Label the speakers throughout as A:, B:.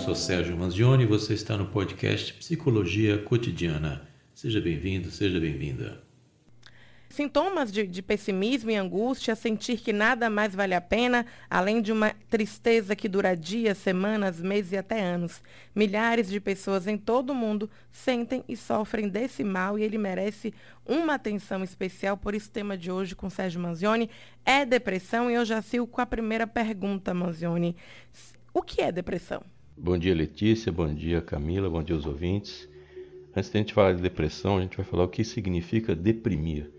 A: sou Sérgio Manzioni e você está no podcast Psicologia Cotidiana. Seja bem-vindo, seja bem-vinda.
B: Sintomas de, de, pessimismo e angústia, sentir que nada mais vale a pena, além de uma tristeza que dura dias, semanas, meses e até anos. Milhares de pessoas em todo o mundo sentem e sofrem desse mal e ele merece uma atenção especial. Por isso, o tema de hoje com Sérgio Manzioni é depressão e eu já sigo com a primeira pergunta, Manzioni. O que é depressão?
A: Bom dia, Letícia. Bom dia, Camila. Bom dia aos ouvintes. Antes de a gente falar de depressão, a gente vai falar o que significa deprimir.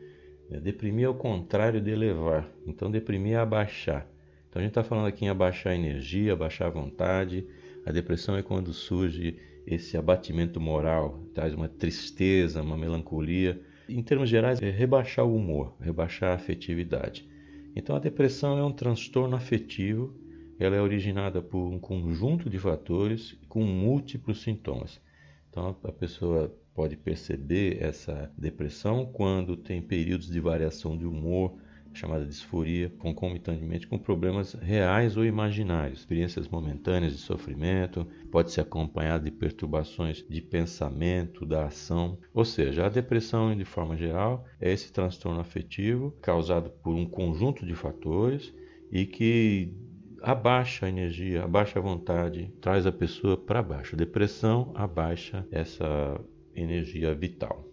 A: É, deprimir é o contrário de elevar. Então, deprimir é abaixar. Então, a gente está falando aqui em abaixar a energia, abaixar a vontade. A depressão é quando surge esse abatimento moral, traz uma tristeza, uma melancolia. Em termos gerais, é rebaixar o humor, rebaixar a afetividade. Então, a depressão é um transtorno afetivo. Ela é originada por um conjunto de fatores com múltiplos sintomas. Então, a pessoa pode perceber essa depressão quando tem períodos de variação de humor, chamada disforia, concomitantemente com problemas reais ou imaginários, experiências momentâneas de sofrimento, pode ser acompanhada de perturbações de pensamento, da ação. Ou seja, a depressão, de forma geral, é esse transtorno afetivo causado por um conjunto de fatores e que abaixa a energia, abaixa a vontade, traz a pessoa para baixo. Depressão abaixa essa energia vital.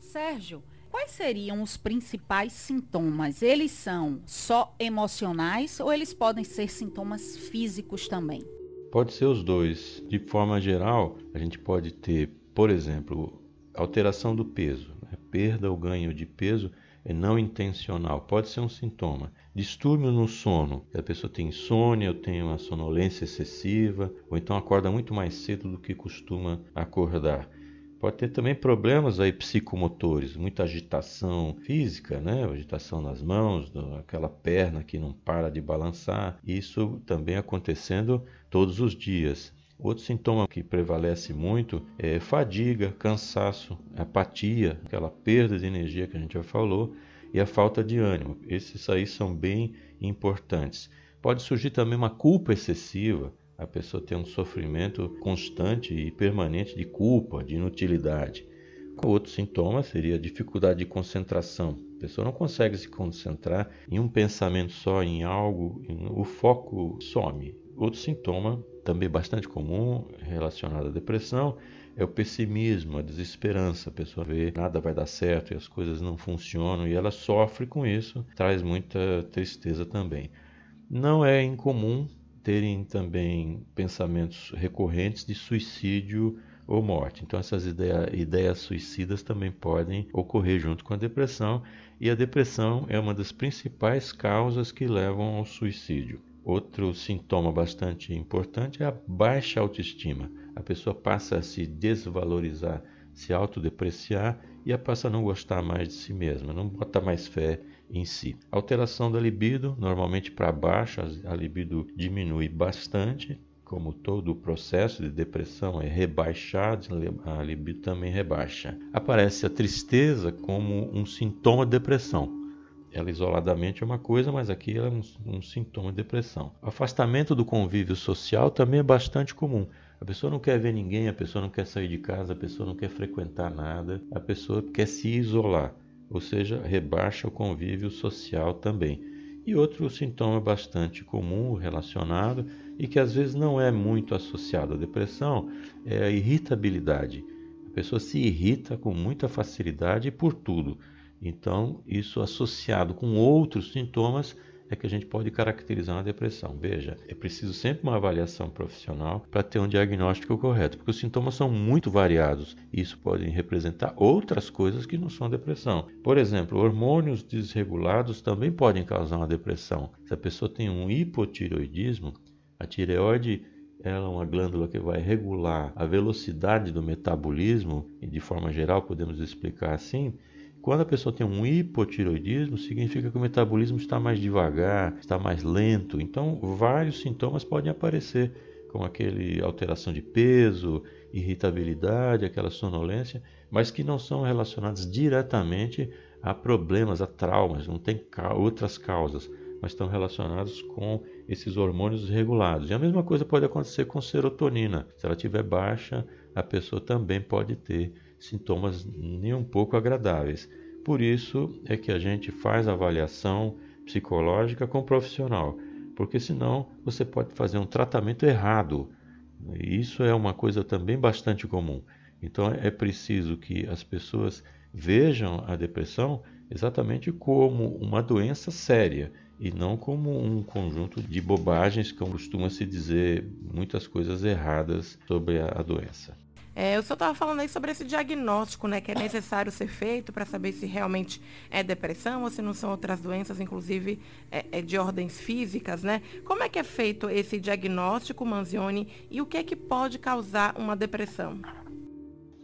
C: Sérgio, quais seriam os principais sintomas? Eles são só emocionais ou eles podem ser sintomas físicos também?
A: Pode ser os dois. De forma geral, a gente pode ter, por exemplo, alteração do peso, né? perda ou ganho de peso não intencional, pode ser um sintoma. Distúrbio no sono, a pessoa tem insônia, ou tem uma sonolência excessiva, ou então acorda muito mais cedo do que costuma acordar. Pode ter também problemas aí psicomotores, muita agitação física, né? Agitação nas mãos, aquela perna que não para de balançar. Isso também acontecendo todos os dias. Outro sintoma que prevalece muito é fadiga, cansaço, apatia, aquela perda de energia que a gente já falou, e a falta de ânimo. Esses aí são bem importantes. Pode surgir também uma culpa excessiva, a pessoa tem um sofrimento constante e permanente de culpa, de inutilidade. Outro sintoma seria dificuldade de concentração. A pessoa não consegue se concentrar em um pensamento só, em algo, o foco some. Outro sintoma, também bastante comum, relacionado à depressão, é o pessimismo, a desesperança. A pessoa vê nada vai dar certo e as coisas não funcionam e ela sofre com isso, traz muita tristeza também. Não é incomum terem também pensamentos recorrentes de suicídio ou morte. Então, essas ideia, ideias suicidas também podem ocorrer junto com a depressão, e a depressão é uma das principais causas que levam ao suicídio. Outro sintoma bastante importante é a baixa autoestima. A pessoa passa a se desvalorizar, se autodepreciar e a passa a não gostar mais de si mesma, não bota mais fé em si. Alteração da libido, normalmente para baixo, a libido diminui bastante, como todo o processo de depressão é rebaixado, a libido também rebaixa. Aparece a tristeza como um sintoma de depressão. Ela isoladamente é uma coisa, mas aqui ela é um, um sintoma de depressão. Afastamento do convívio social também é bastante comum. A pessoa não quer ver ninguém, a pessoa não quer sair de casa, a pessoa não quer frequentar nada, a pessoa quer se isolar ou seja, rebaixa o convívio social também. E outro sintoma bastante comum relacionado e que às vezes não é muito associado à depressão é a irritabilidade. A pessoa se irrita com muita facilidade por tudo. Então, isso associado com outros sintomas é que a gente pode caracterizar uma depressão. Veja, é preciso sempre uma avaliação profissional para ter um diagnóstico correto, porque os sintomas são muito variados e isso pode representar outras coisas que não são depressão. Por exemplo, hormônios desregulados também podem causar uma depressão. Se a pessoa tem um hipotireoidismo, a tireoide ela é uma glândula que vai regular a velocidade do metabolismo, e de forma geral podemos explicar assim, quando a pessoa tem um hipotiroidismo, significa que o metabolismo está mais devagar, está mais lento. Então, vários sintomas podem aparecer, como aquele alteração de peso, irritabilidade, aquela sonolência, mas que não são relacionados diretamente a problemas, a traumas, não tem outras causas. mas estão relacionados com esses hormônios regulados. E a mesma coisa pode acontecer com serotonina. Se ela estiver baixa, a pessoa também pode ter sintomas nem um pouco agradáveis. Por isso é que a gente faz avaliação psicológica com o profissional, porque senão você pode fazer um tratamento errado. Isso é uma coisa também bastante comum. Então é preciso que as pessoas vejam a depressão exatamente como uma doença séria e não como um conjunto de bobagens que costuma se dizer muitas coisas erradas sobre a doença.
B: É, o senhor estava falando aí sobre esse diagnóstico, né, que é necessário ser feito para saber se realmente é depressão ou se não são outras doenças, inclusive é, é de ordens físicas, né? Como é que é feito esse diagnóstico, Manzioni, e o que é que pode causar uma depressão?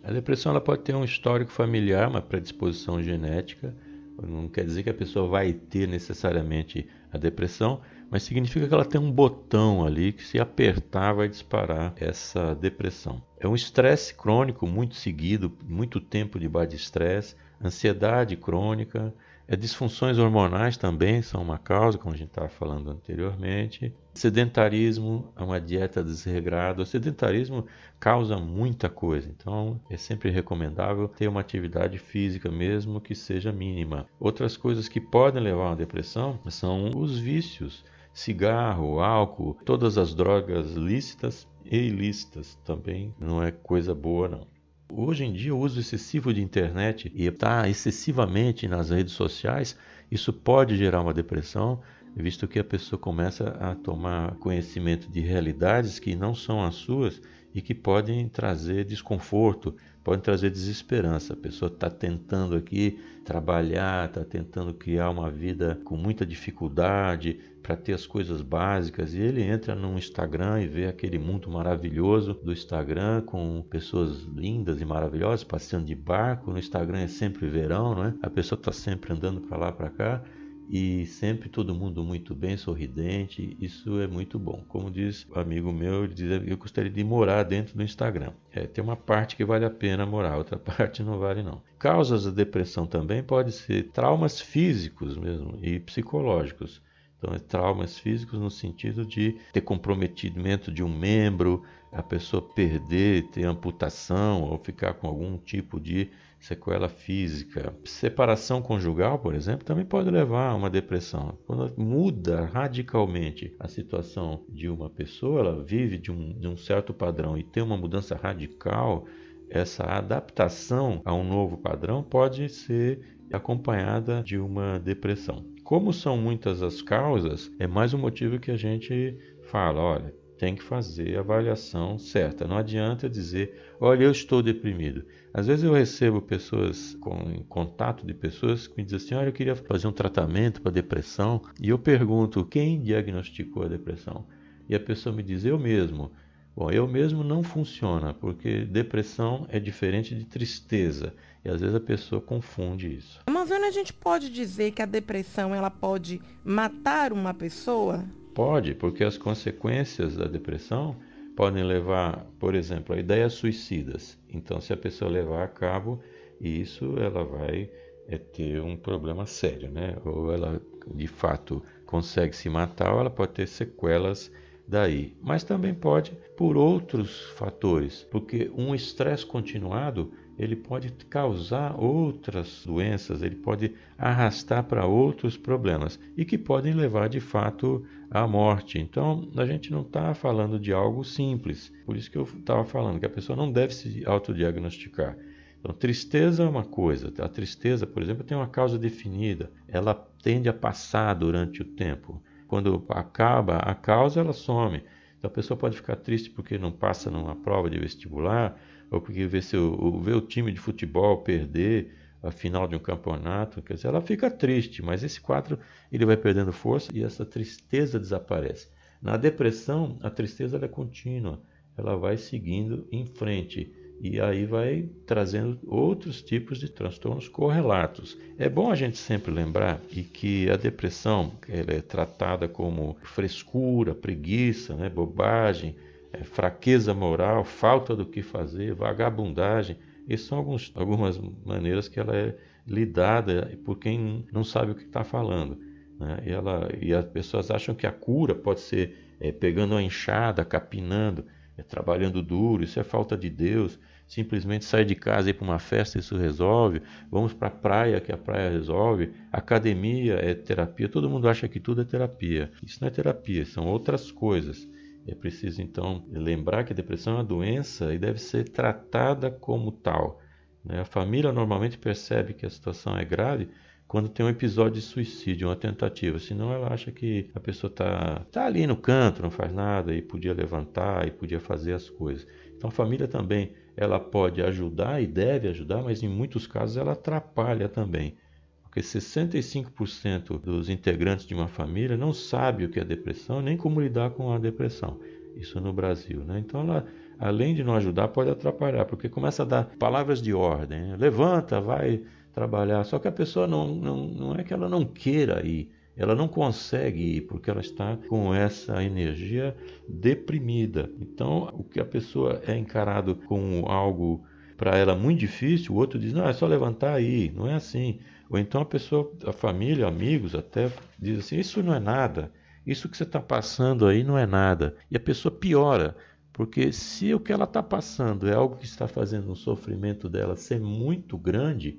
A: A depressão ela pode ter um histórico familiar, uma predisposição genética. Não quer dizer que a pessoa vai ter necessariamente a depressão, mas significa que ela tem um botão ali que, se apertar, vai disparar essa depressão. É um estresse crônico muito seguido, muito tempo de estresse, ansiedade crônica, é, disfunções hormonais também são uma causa, como a gente estava falando anteriormente. Sedentarismo é uma dieta desregrada. O sedentarismo causa muita coisa, então é sempre recomendável ter uma atividade física, mesmo que seja mínima. Outras coisas que podem levar a uma depressão são os vícios cigarro, álcool, todas as drogas lícitas e ilícitas também não é coisa boa não. Hoje em dia, o uso excessivo de internet e estar tá excessivamente nas redes sociais, isso pode gerar uma depressão, visto que a pessoa começa a tomar conhecimento de realidades que não são as suas e que podem trazer desconforto, podem trazer desesperança. A pessoa está tentando aqui trabalhar, está tentando criar uma vida com muita dificuldade para ter as coisas básicas e ele entra no Instagram e vê aquele mundo maravilhoso do Instagram com pessoas lindas e maravilhosas passeando de barco. No Instagram é sempre verão, não é? A pessoa está sempre andando para lá para cá e sempre todo mundo muito bem, sorridente. Isso é muito bom. Como diz um amigo meu, ele diz, eu gostaria de morar dentro do Instagram. É, tem uma parte que vale a pena morar, outra parte não vale não. Causas da depressão também pode ser traumas físicos mesmo e psicológicos. Então, é traumas físicos no sentido de ter comprometimento de um membro, a pessoa perder, ter amputação ou ficar com algum tipo de sequela física. Separação conjugal, por exemplo, também pode levar a uma depressão. Quando muda radicalmente a situação de uma pessoa, ela vive de um, de um certo padrão e tem uma mudança radical, essa adaptação a um novo padrão pode ser acompanhada de uma depressão. Como são muitas as causas, é mais um motivo que a gente fala, olha, tem que fazer a avaliação certa. Não adianta dizer, olha, eu estou deprimido. Às vezes eu recebo pessoas com em contato de pessoas que me dizem assim, olha, eu queria fazer um tratamento para depressão e eu pergunto quem diagnosticou a depressão e a pessoa me diz eu mesmo. Bom, eu mesmo não funciona porque depressão é diferente de tristeza e às vezes a pessoa confunde isso.
B: Amazônia, a gente pode dizer que a depressão ela pode matar uma pessoa?
A: Pode, porque as consequências da depressão podem levar, por exemplo, a ideias suicidas. Então, se a pessoa levar a cabo isso, ela vai é, ter um problema sério, né? Ou ela, de fato, consegue se matar, ou ela pode ter sequelas daí. Mas também pode por outros fatores, porque um estresse continuado ele pode causar outras doenças, ele pode arrastar para outros problemas e que podem levar de fato à morte. Então, a gente não está falando de algo simples. Por isso que eu estava falando que a pessoa não deve se autodiagnosticar. Então, tristeza é uma coisa. A tristeza, por exemplo, tem uma causa definida. Ela tende a passar durante o tempo. Quando acaba a causa, ela some. Então, a pessoa pode ficar triste porque não passa numa prova de vestibular, ou porque vê, seu, vê o time de futebol perder a final de um campeonato, quer dizer, ela fica triste, mas esse quadro ele vai perdendo força e essa tristeza desaparece. Na depressão, a tristeza é contínua, ela vai seguindo em frente e aí vai trazendo outros tipos de transtornos correlatos. É bom a gente sempre lembrar e que a depressão ela é tratada como frescura, preguiça, né, bobagem, é, fraqueza moral, falta do que fazer, vagabundagem. Essas são alguns, algumas maneiras que ela é lidada por quem não sabe o que está falando. Né? E, ela, e as pessoas acham que a cura pode ser é, pegando uma enxada, capinando, é, trabalhando duro, isso é falta de Deus. Simplesmente sair de casa e ir para uma festa, isso resolve. Vamos para a praia, que a praia resolve. Academia é terapia. Todo mundo acha que tudo é terapia. Isso não é terapia, são outras coisas. É preciso então lembrar que a depressão é uma doença e deve ser tratada como tal. Né? A família normalmente percebe que a situação é grave quando tem um episódio de suicídio, uma tentativa. Senão ela acha que a pessoa está tá ali no canto, não faz nada e podia levantar e podia fazer as coisas. Então a família também ela pode ajudar e deve ajudar, mas em muitos casos ela atrapalha também. Porque 65% dos integrantes de uma família não sabe o que é depressão, nem como lidar com a depressão. Isso no Brasil. Né? Então ela além de não ajudar, pode atrapalhar, porque começa a dar palavras de ordem. Né? Levanta, vai trabalhar. Só que a pessoa não, não, não é que ela não queira ir, ela não consegue ir porque ela está com essa energia deprimida. Então, o que a pessoa é encarado como algo para ela muito difícil, o outro diz: não, é só levantar e ir. Não é assim. Ou então a pessoa, a família, amigos até, diz assim: isso não é nada. Isso que você está passando aí não é nada. E a pessoa piora. Porque se o que ela está passando é algo que está fazendo o sofrimento dela ser muito grande,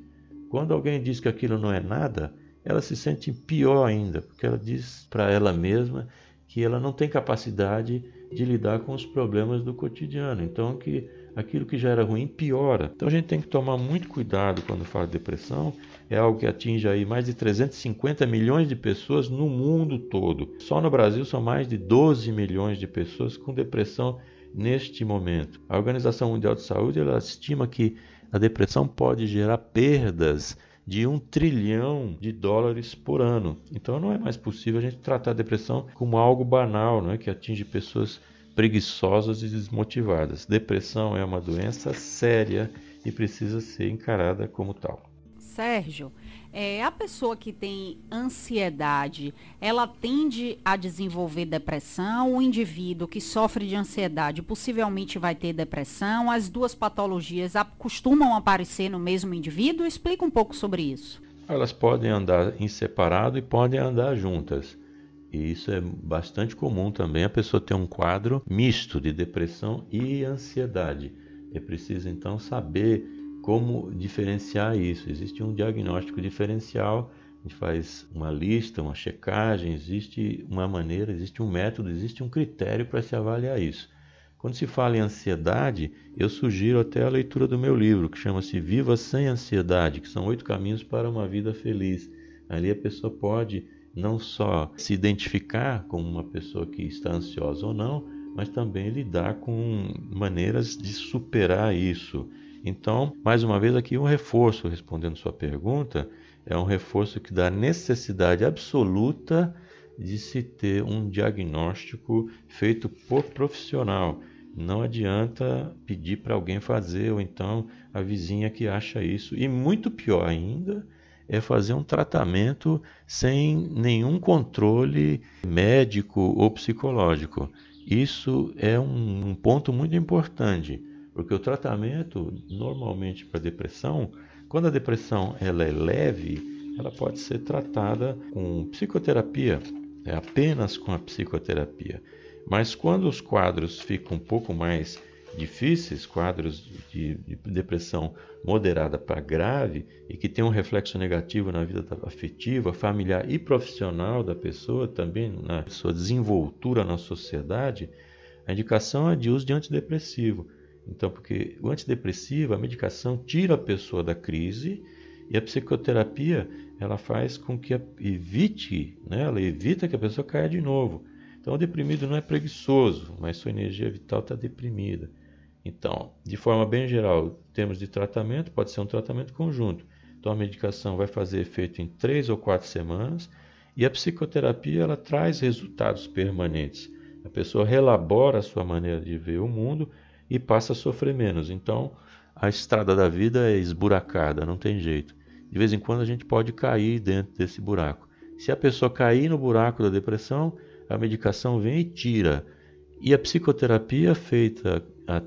A: quando alguém diz que aquilo não é nada, ela se sente pior ainda, porque ela diz para ela mesma que ela não tem capacidade de lidar com os problemas do cotidiano. Então, que aquilo que já era ruim piora. Então, a gente tem que tomar muito cuidado quando fala de depressão. É algo que atinge aí mais de 350 milhões de pessoas no mundo todo. Só no Brasil são mais de 12 milhões de pessoas com depressão neste momento. A Organização Mundial de Saúde ela estima que a depressão pode gerar perdas de um trilhão de dólares por ano. Então não é mais possível a gente tratar a depressão como algo banal, né, que atinge pessoas preguiçosas e desmotivadas. Depressão é uma doença séria e precisa ser encarada como tal.
C: Sérgio, é, a pessoa que tem ansiedade, ela tende a desenvolver depressão. O indivíduo que sofre de ansiedade possivelmente vai ter depressão. As duas patologias costumam aparecer no mesmo indivíduo. Explica um pouco sobre isso.
A: Elas podem andar em separado e podem andar juntas. E isso é bastante comum também a pessoa ter um quadro misto de depressão e ansiedade. É preciso então saber como diferenciar isso. Existe um diagnóstico diferencial, a gente faz uma lista, uma checagem, existe uma maneira, existe um método, existe um critério para se avaliar isso. Quando se fala em ansiedade, eu sugiro até a leitura do meu livro, que chama-se Viva Sem Ansiedade, que são oito caminhos para uma vida feliz. Ali a pessoa pode não só se identificar como uma pessoa que está ansiosa ou não, mas também lidar com maneiras de superar isso. Então, mais uma vez aqui um reforço respondendo sua pergunta, é um reforço que dá necessidade absoluta de se ter um diagnóstico feito por profissional. Não adianta pedir para alguém fazer, ou então a vizinha que acha isso. E muito pior ainda é fazer um tratamento sem nenhum controle médico ou psicológico. Isso é um, um ponto muito importante porque o tratamento, normalmente para depressão, quando a depressão ela é leve, ela pode ser tratada com psicoterapia, é apenas com a psicoterapia. Mas quando os quadros ficam um pouco mais difíceis, quadros de, de depressão moderada para grave e que tem um reflexo negativo na vida afetiva, familiar e profissional da pessoa, também na sua desenvoltura na sociedade, a indicação é de uso de antidepressivo. Então, porque o antidepressivo, a medicação tira a pessoa da crise e a psicoterapia ela faz com que evite, né, ela evita que a pessoa caia de novo. Então, o deprimido não é preguiçoso, mas sua energia vital está deprimida. Então, de forma bem geral, temos de tratamento, pode ser um tratamento conjunto. Então, a medicação vai fazer efeito em três ou quatro semanas e a psicoterapia ela traz resultados permanentes. A pessoa relabora a sua maneira de ver o mundo e passa a sofrer menos. Então, a estrada da vida é esburacada, não tem jeito. De vez em quando a gente pode cair dentro desse buraco. Se a pessoa cair no buraco da depressão, a medicação vem e tira. E a psicoterapia feita, a,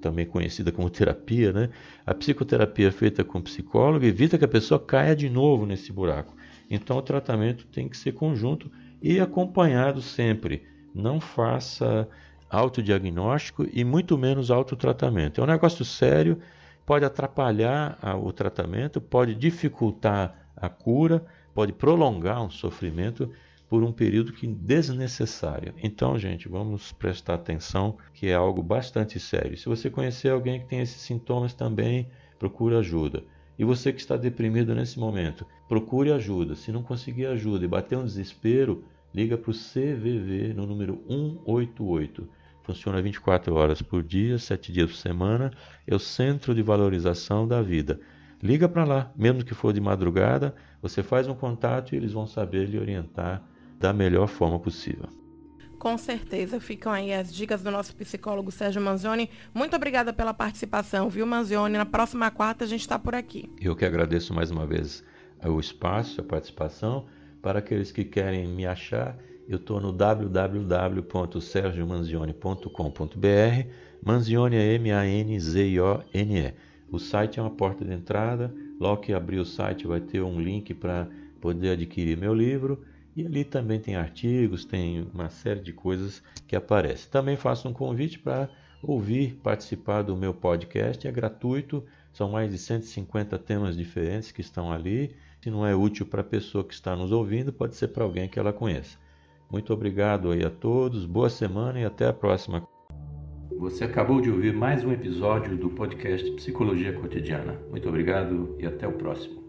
A: também conhecida como terapia, né? A psicoterapia feita com psicólogo evita que a pessoa caia de novo nesse buraco. Então o tratamento tem que ser conjunto e acompanhado sempre. Não faça autodiagnóstico e muito menos autotratamento. É um negócio sério, pode atrapalhar o tratamento, pode dificultar a cura, pode prolongar um sofrimento por um período que desnecessário. Então, gente, vamos prestar atenção que é algo bastante sério. Se você conhecer alguém que tem esses sintomas também, procure ajuda. E você que está deprimido nesse momento, procure ajuda. Se não conseguir ajuda e bater um desespero, liga para o CVV no número 188. Funciona 24 horas por dia, 7 dias por semana. É o Centro de Valorização da Vida. Liga para lá, mesmo que for de madrugada, você faz um contato e eles vão saber lhe orientar da melhor forma possível.
B: Com certeza, ficam aí as dicas do nosso psicólogo Sérgio Manzioni. Muito obrigada pela participação, viu, Manzioni? Na próxima quarta a gente está por aqui.
A: Eu que agradeço mais uma vez o espaço, a participação. Para aqueles que querem me achar, eu estou no www.sergiomanzioni.com.br. Manzioni é M-A-N-Z-I-O-N-E. O site é uma porta de entrada. Logo que abrir o site vai ter um link para poder adquirir meu livro. E ali também tem artigos, tem uma série de coisas que aparecem. Também faço um convite para ouvir, participar do meu podcast, é gratuito, são mais de 150 temas diferentes que estão ali. Se não é útil para a pessoa que está nos ouvindo, pode ser para alguém que ela conheça. Muito obrigado aí a todos, boa semana e até a próxima. Você acabou de ouvir mais um episódio do podcast Psicologia Cotidiana. Muito obrigado e até o próximo.